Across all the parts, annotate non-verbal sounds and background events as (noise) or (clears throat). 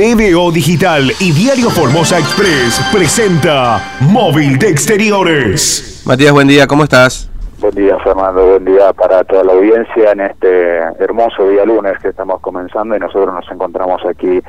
TVO Digital y Diario Formosa Express presenta Móvil de Exteriores. Matías, buen día, ¿cómo estás? Buen día, Fernando. Buen día para toda la audiencia en este hermoso día lunes que estamos comenzando y nosotros nos encontramos aquí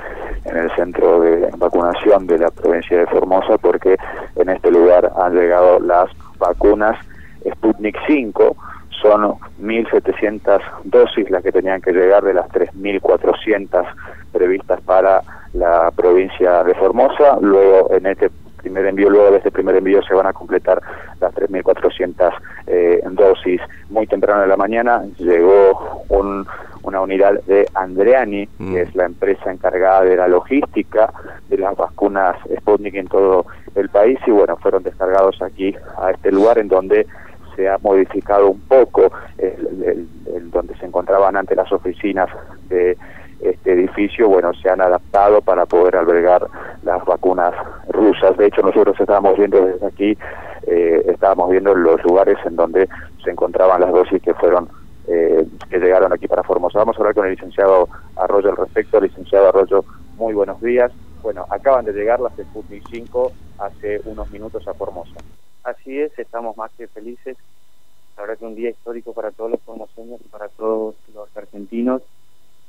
en el centro de vacunación de la provincia de Formosa porque en este lugar han llegado las vacunas Sputnik 5 son 1.700 dosis las que tenían que llegar de las 3.400 previstas para la provincia de Formosa. Luego, en este primer envío, luego de este primer envío se van a completar las 3.400 eh, dosis. Muy temprano de la mañana llegó un, una unidad de Andreani, que mm. es la empresa encargada de la logística de las vacunas Sputnik en todo el país y bueno, fueron descargados aquí a este lugar en donde se ha modificado un poco el, donde se encontraban antes las oficinas de este edificio, bueno, se han adaptado para poder albergar las vacunas rusas. De hecho, nosotros estábamos viendo desde aquí, eh, estábamos viendo los lugares en donde se encontraban las dosis que fueron eh, que llegaron aquí para Formosa. Vamos a hablar con el licenciado Arroyo al respecto. Licenciado Arroyo, muy buenos días. Bueno, acaban de llegar las Sputnik 5 hace unos minutos a Formosa. Así es, estamos más que felices. La verdad que un día histórico para todos los formoseños y para todos los argentinos,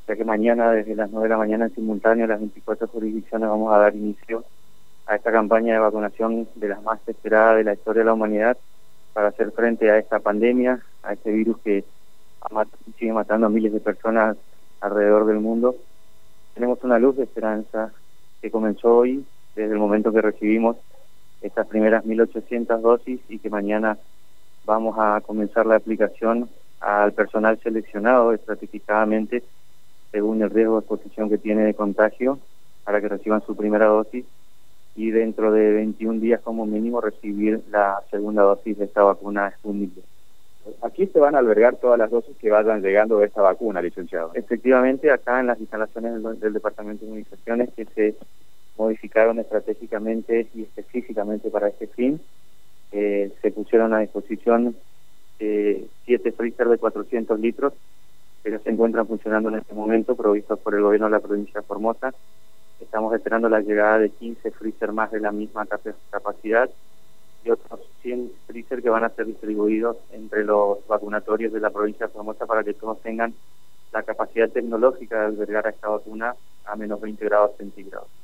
ya que mañana desde las 9 de la mañana en simultáneo las 24 jurisdicciones vamos a dar inicio a esta campaña de vacunación de las más esperadas de la historia de la humanidad para hacer frente a esta pandemia, a este virus que sigue matando a miles de personas alrededor del mundo. Tenemos una luz de esperanza que comenzó hoy, desde el momento que recibimos estas primeras 1.800 dosis y que mañana vamos a comenzar la aplicación al personal seleccionado estratégicamente según el riesgo de exposición que tiene de contagio para que reciban su primera dosis y dentro de 21 días como mínimo recibir la segunda dosis de esta vacuna Sputnik. Aquí se van a albergar todas las dosis que vayan llegando de esta vacuna, licenciado. Efectivamente, acá en las instalaciones del, del Departamento de Comunicaciones que se modificaron estratégicamente y específicamente para este fin. Eh, se pusieron a disposición eh, siete freezer de 400 litros que se encuentran funcionando en este momento, provistos por el gobierno de la provincia de Formosa. Estamos esperando la llegada de 15 freezer más de la misma capacidad y otros 100 freezer que van a ser distribuidos entre los vacunatorios de la provincia de Formosa para que todos tengan la capacidad tecnológica de albergar a esta vacuna a menos 20 grados centígrados.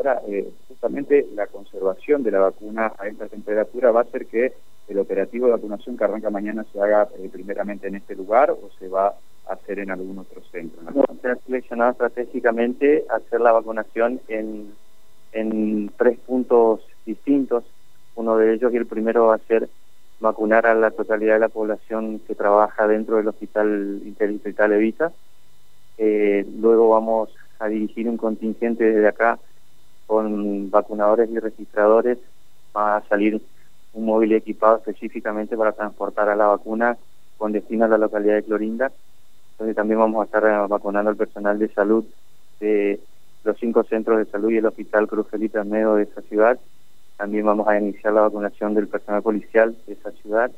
Ahora, eh, justamente la conservación de la vacuna a esta temperatura va a hacer que el operativo de vacunación que arranca mañana se haga eh, primeramente en este lugar o se va a hacer en algún otro centro. ¿no? se ha seleccionado estratégicamente hacer la vacunación en, en tres puntos distintos. Uno de ellos y el primero va a ser vacunar a la totalidad de la población que trabaja dentro del Hospital Interdistrital Evita. Eh, luego vamos a dirigir un contingente desde acá con vacunadores y registradores va a salir un móvil equipado específicamente para transportar a la vacuna con destino a la localidad de Clorinda. Entonces también vamos a estar eh, vacunando al personal de salud de los cinco centros de salud y el Hospital Cruz Felipe Almedo de esa ciudad. También vamos a iniciar la vacunación del personal policial de esa ciudad.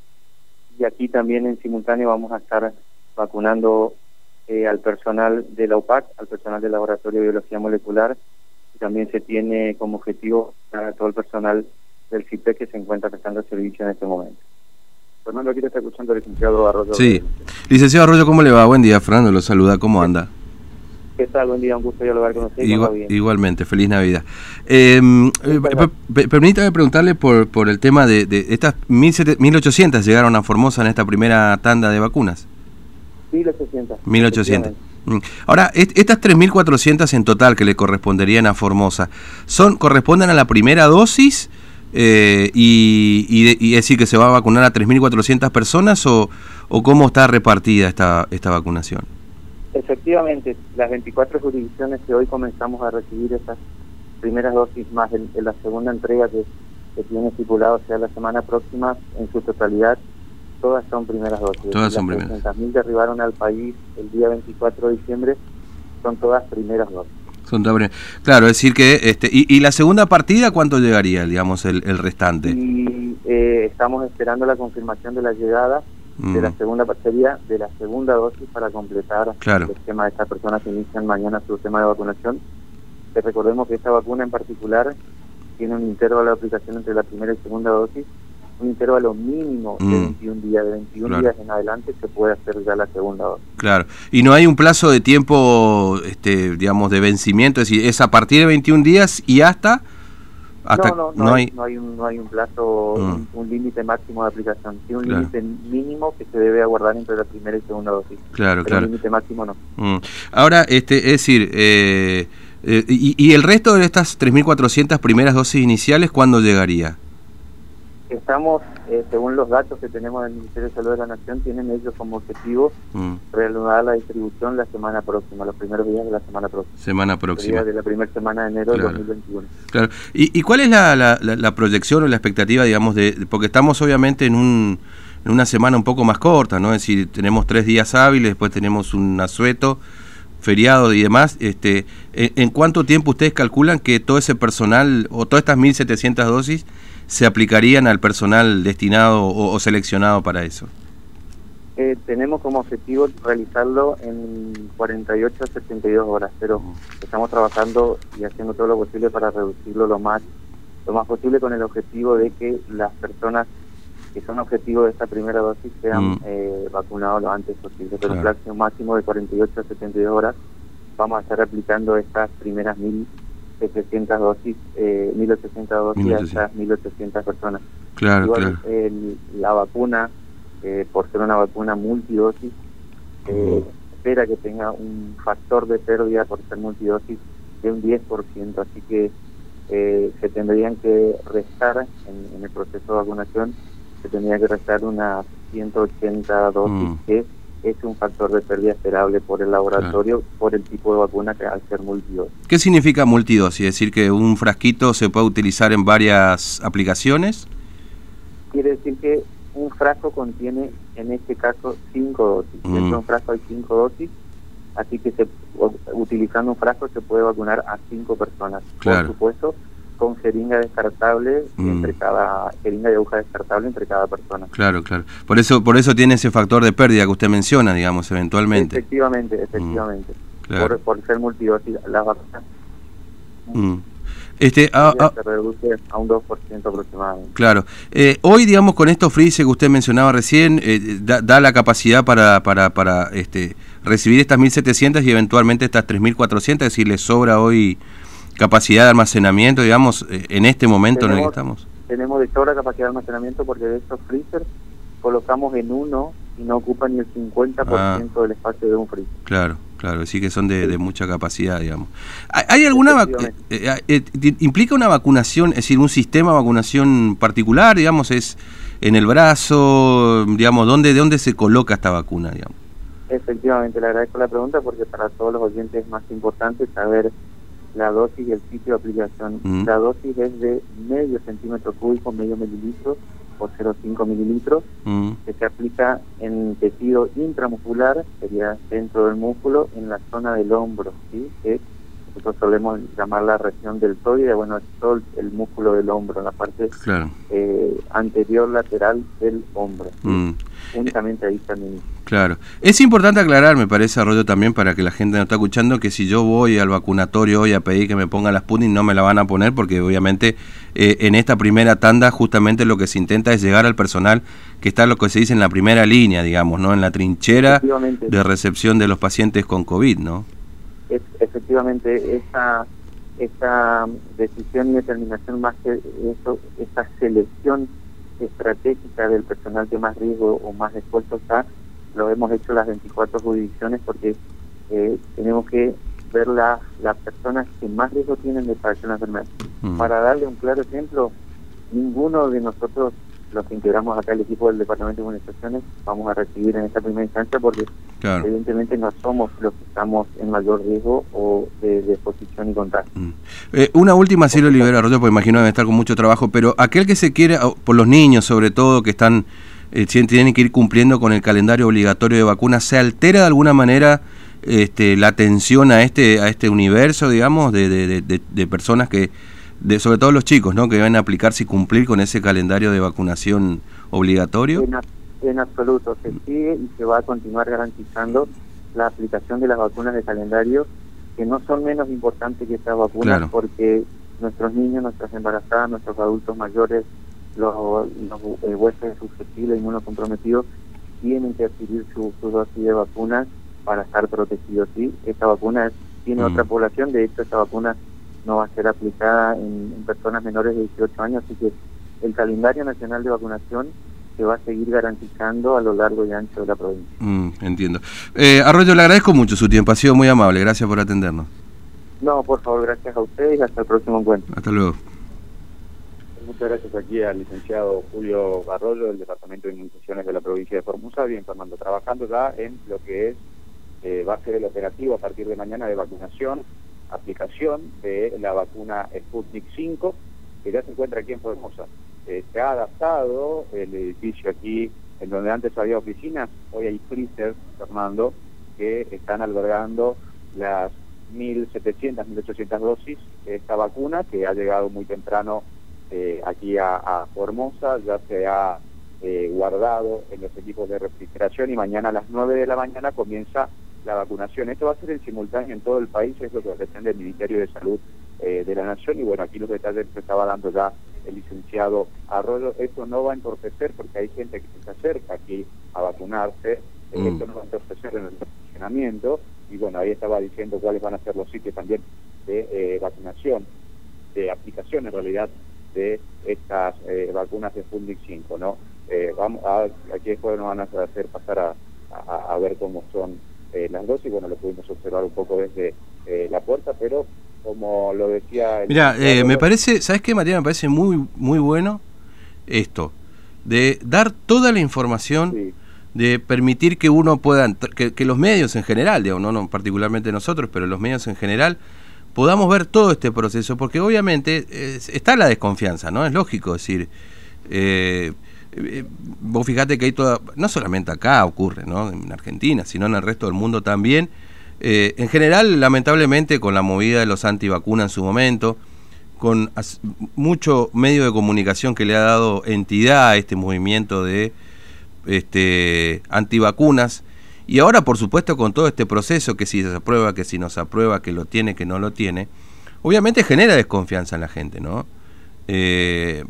Y aquí también en simultáneo vamos a estar vacunando eh, al personal de la UPAC, al personal del Laboratorio de Biología Molecular también se tiene como objetivo a todo el personal del CIPE que se encuentra prestando servicio en este momento. Fernando, aquí te está escuchando el licenciado Arroyo. Sí. Licenciado Arroyo, ¿cómo le va? Buen día, Fernando, lo saluda, ¿cómo anda? ¿Qué tal? Buen día, un gusto dialogar con usted. igualmente, feliz Navidad. Em, eh, permítame preguntarle por, por el tema de, de estas 1.800 llegaron a Formosa en esta primera tanda de vacunas. 1.800. 1.800. Mm. Ahora, estas 3.400 en total que le corresponderían a Formosa, ¿son corresponden a la primera dosis eh, y, y, decir que se va a vacunar a 3.400 personas o, o cómo está repartida esta, esta vacunación? Efectivamente, las 24 jurisdicciones que hoy comenzamos a recibir esas primeras dosis más en, la segunda entrega que tiene estipulado sea la semana próxima en su totalidad todas son primeras dosis. Todas son primeras. Las que arribaron al país el día 24 de diciembre son todas primeras dosis. Son todas Claro, es decir que... este y, la segunda partida cuánto llegaría, digamos, el, el restante? Y eh, estamos esperando la confirmación de la llegada de la mm. segunda partida, de la segunda dosis para completar el esquema de estas personas que inician mañana su tema de vacunación recordemos que esta vacuna en particular tiene un intervalo de aplicación entre la primera y segunda dosis, un intervalo mínimo de 21 mm. días, de 21 días en adelante se puede hacer ya la segunda dosis. Claro, y no hay un plazo de tiempo, este, digamos, de vencimiento, es decir, es a partir de 21 días y hasta... hasta no, no, no, hay, no, hay, un, no hay un plazo, mm. un, límite máximo de aplicación, sí un límite mínimo que se debe aguardar entre la primera y segunda dosis. Claro, claro. Un límite máximo no. Mm. Ahora, este, es decir, eh, eh, y, el resto de estas 3.400 primeras dosis iniciales, cuándo llegaría? Estamos, eh, según los datos que tenemos del Ministerio de Salud de la Nación, tienen ellos como objetivo mm. reanudar la distribución la semana próxima, los primeros días de la semana próxima. Semana próxima. De la primera semana de enero de 2021. Claro. ¿Y, ¿Y, cuál es la, la, proyección o la expectativa, digamos, de porque estamos obviamente en un en una semana un poco más corta, ¿no? Es decir, tenemos tres días hábiles, después tenemos un asueto feriado y demás, este, ¿en, cuánto tiempo ustedes calculan que todo ese personal o todas estas 1.700 dosis se aplicarían al personal destinado o, seleccionado para eso? Eh, tenemos como objetivo realizarlo en 48 a 72 horas, pero estamos trabajando y haciendo todo lo posible para reducirlo lo más lo más posible con el objetivo de que las personas que son objetivos de esta primera dosis sean mm. eh, vacunados lo antes posible. Pero el plazo máximo de 48 a 72 horas vamos a estar aplicando estas primeras 1.700 dosis, eh, 1.800 dosis a estas 1.800 personas. Claro, Igual, la vacuna, eh, por ser una vacuna multidosis, eh, espera que tenga un factor de pérdida por ser multidosis de un 10%, así que eh, se tendrían que restar en el proceso de vacunación se tenía que restar unas 180 dosis, mm. que es un factor de pérdida esperable por el laboratorio, por el tipo de vacuna que al ser multidosis. ¿Qué significa multidosis? ¿Es decir, que un frasquito se puede utilizar en varias aplicaciones? Quiere decir que un frasco contiene, en este caso, cinco dosis. Mm. En un frasco hay cinco dosis, así que se, utilizando un frasco se puede vacunar a cinco personas. Por supuesto, con jeringa descartable mm. entre cada jeringa de aguja descartable entre cada persona. Claro, claro. Por eso por eso tiene ese factor de pérdida que usted menciona, digamos, eventualmente. Efectivamente, mm. efectivamente. Por, ser multidosis las vacunas. Mm. Este, ah, ah. se reduce a un 2% aproximadamente. Claro. Eh, hoy, digamos, con estos freezes que usted mencionaba recién, eh, da, la capacidad para, para, para este, recibir estas 1.700 y eventualmente estas 3.400, es decir, le sobra hoy capacidad de almacenamiento, digamos, eh, en este momento en el que estamos? Tenemos de sobra capacidad de almacenamiento porque de estos freezers colocamos en uno y no ocupan ni el 50% ah. del espacio de un freezer. Claro, claro, sí que son de, mucha capacidad, digamos. ¿Hay, alguna eh, eh, implica una vacunación, es decir, un sistema de vacunación particular, digamos, es en el brazo, digamos, ¿dónde, de dónde se coloca esta vacuna, digamos? Efectivamente, le agradezco la pregunta porque para todos los oyentes es más importante saber la dosis y el sitio de aplicación. Mm. La dosis es de medio centímetro cúbico, medio mililitro o 0,5 mililitros, mm. que se aplica en tejido intramuscular, sería dentro del músculo, en la zona del hombro, ¿sí? que nosotros solemos llamar la región del deltoide, bueno, es todo el músculo del hombro, en la parte eh, anterior lateral del hombro. Mm. Únicamente ahí también. Claro. Es importante aclarar, me parece, Arroyo, también para que la gente no está escuchando, que si yo voy al vacunatorio hoy a pedir que me pongan las Sputnik, no me la van a poner, porque obviamente eh, en esta primera tanda justamente lo que se intenta es llegar al personal que está lo que se dice en la primera línea, digamos, ¿no? En la trinchera de recepción de los pacientes con COVID, ¿no? Es, efectivamente, esa, esa decisión y determinación más que eso, esa selección estratégica del personal que más riesgo o más expuesto está, lo hemos hecho las 24 jurisdicciones porque eh, tenemos que ver las personas que más riesgo tienen de padecer la enfermedad. Mm. Para darle un claro ejemplo, ninguno de nosotros, los que integramos acá el equipo del Departamento de Comunicaciones, vamos a recibir en esta primera instancia porque evidentemente no somos los que estamos en mayor riesgo o de, exposición y contagio. Mm. Eh, una última, si lo libera, porque imagino debe estar con mucho trabajo, pero aquel que se quiere, por los niños sobre todo, que están eh, tienen que ir cumpliendo con el calendario obligatorio de vacunas, ¿se altera de alguna manera este, la atención a este, a este universo, digamos, de, de, de, personas que, de, sobre todo los chicos, ¿no? que van a aplicarse y cumplir con ese calendario de vacunación obligatorio? En, absoluto, se sigue y se va a continuar garantizando la aplicación de las vacunas de calendario que no son menos importantes que estas vacunas porque nuestros niños, nuestras embarazadas, nuestros adultos mayores, los, los eh, huéspedes susceptibles, inmunocomprometidos, tienen que adquirir su, dosis de vacunas para estar protegidos. ¿sí? Esta vacuna tiene otra mm. población, de hecho esta vacuna no va a ser aplicada en, personas menores de 18 años, así que el calendario nacional de vacunación se va a seguir garantizando a lo largo y ancho de la provincia. Mm, entiendo. Eh, Arroyo, le agradezco mucho su tiempo, ha sido muy amable, gracias por atendernos. No, por favor, gracias a ustedes y hasta el próximo encuentro. Hasta luego. Muchas gracias aquí al licenciado Julio Arroyo del Departamento de Inmunizaciones de la provincia de Formosa, bien Fernando, trabajando ya en lo que es, eh, va a ser el operativo a partir de mañana de vacunación, aplicación de la vacuna Sputnik 5, que ya se encuentra aquí en Formosa. Se ha adaptado el edificio aquí, en donde antes había oficinas, hoy hay freezer, Fernando, que están albergando las 1.700, 1.800 dosis de esta vacuna, que ha llegado muy temprano eh, aquí a, Formosa, ya se ha eh, guardado en los equipos de refrigeración y mañana a las 9 de la mañana comienza la vacunación. Esto va a ser en simultáneo en todo el país, es lo que pretende el Ministerio de Salud eh, de la Nación y bueno, aquí los detalles que estaba dando ya el licenciado Arroyo. Esto no va a entorpecer porque hay gente que se acerca aquí a vacunarse, mm. esto no va a entorpecer en el funcionamiento y bueno, ahí estaba diciendo cuáles van a ser los sitios también de vacunación, de aplicación en realidad de estas eh, vacunas de Sputnik 5, ¿no? Eh, vamos a, aquí después nos van a hacer pasar a, a, ver cómo son eh, las dosis, bueno, lo pudimos observar un poco desde la puerta, pero como lo decía... Mira, me parece, ¿sabes qué, María? Me parece muy, muy bueno esto, de dar toda la información... de permitir que uno pueda, que, que, los medios en general, digamos, no, no particularmente nosotros, pero los medios en general, podamos ver todo este proceso, porque obviamente está la desconfianza, ¿no? Es lógico decir, eh, eh, vos fijate que hay toda, no solamente acá ocurre, ¿no? En Argentina, sino en el resto del mundo también. Eh, en general, lamentablemente, con la movida de los antivacunas en su momento, con mucho medio de comunicación que le ha dado entidad a este movimiento de este, antivacunas, y ahora, por supuesto, con todo este proceso, que si se aprueba, que si no se aprueba, que lo tiene, que no lo tiene, obviamente genera desconfianza en la gente, ¿no? Eh,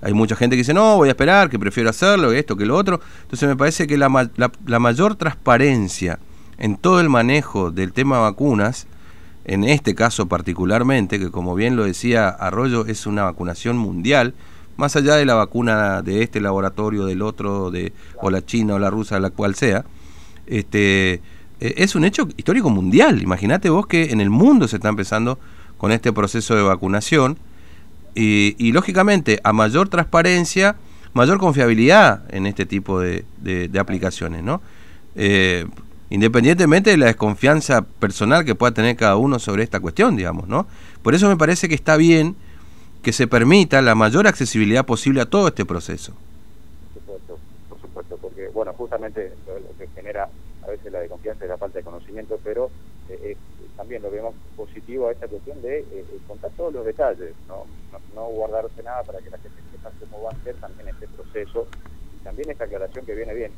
hay mucha gente que dice, no, voy a esperar, que prefiero hacerlo, esto, que lo otro. Entonces me parece que la, la, mayor transparencia en todo el manejo del tema vacunas, en este caso particularmente, que como bien lo decía Arroyo, es una vacunación mundial, más allá de la vacuna de este laboratorio, del otro, de, o la china o la rusa, la cual sea, este, eh, es un hecho histórico mundial. Imagínate vos que en el mundo se está empezando con este proceso de vacunación y, lógicamente a mayor transparencia, mayor confiabilidad en este tipo de, aplicaciones, ¿no? Eh, independientemente de la desconfianza personal que pueda tener cada uno sobre esta cuestión, digamos, ¿no? Por eso me parece que está bien que se permita la mayor accesibilidad posible a todo este proceso. Por supuesto, por supuesto, porque, bueno, justamente lo que genera a veces la desconfianza y la falta de conocimiento, pero eh, también lo vemos positivo a esta cuestión de eh, contar todos los detalles, ¿no? ¿no? guardarse nada para que la gente sepa cómo va a ser también este proceso y también esta aclaración que viene bien,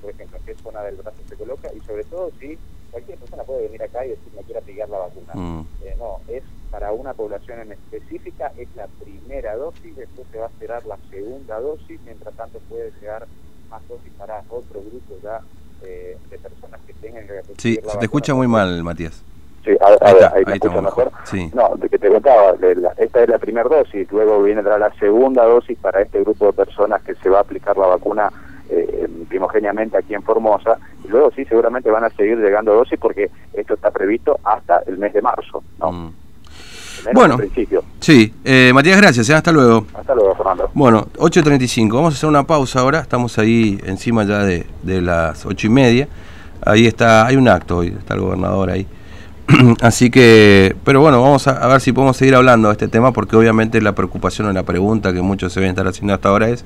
por ejemplo, en qué zona del brazo se coloca y sobre todo si cualquier persona puede venir acá y decir me quiero aplicar la vacuna. Mm. no, es para una población en específica, es la primera dosis, después se va a esperar la segunda dosis, mientras tanto puede llegar más dosis para otro grupo ya eh, de personas que tengan que Sí, se te escucha muy mal, Matías. Sí, ahí, me escucha mejor. No, de que te contaba, esta es la primera dosis, luego viene la segunda dosis para este grupo de personas que se va a aplicar la vacuna eh, primogéneamente aquí en Formosa, y luego sí, seguramente van a seguir llegando dosis porque esto está previsto hasta el mes de marzo, ¿no? Mm. Bueno, sí, eh, Matías, gracias, ¿eh? hasta luego. Hasta luego, Fernando. Bueno, 8.35, vamos a hacer una pausa ahora, estamos ahí encima ya de, de las ocho y media, ahí está, hay un acto hoy, está el gobernador ahí. (clears throat) Así que, pero bueno, vamos a, ver si podemos seguir hablando de este tema porque obviamente la preocupación o la pregunta que muchos se ven estar haciendo hasta ahora es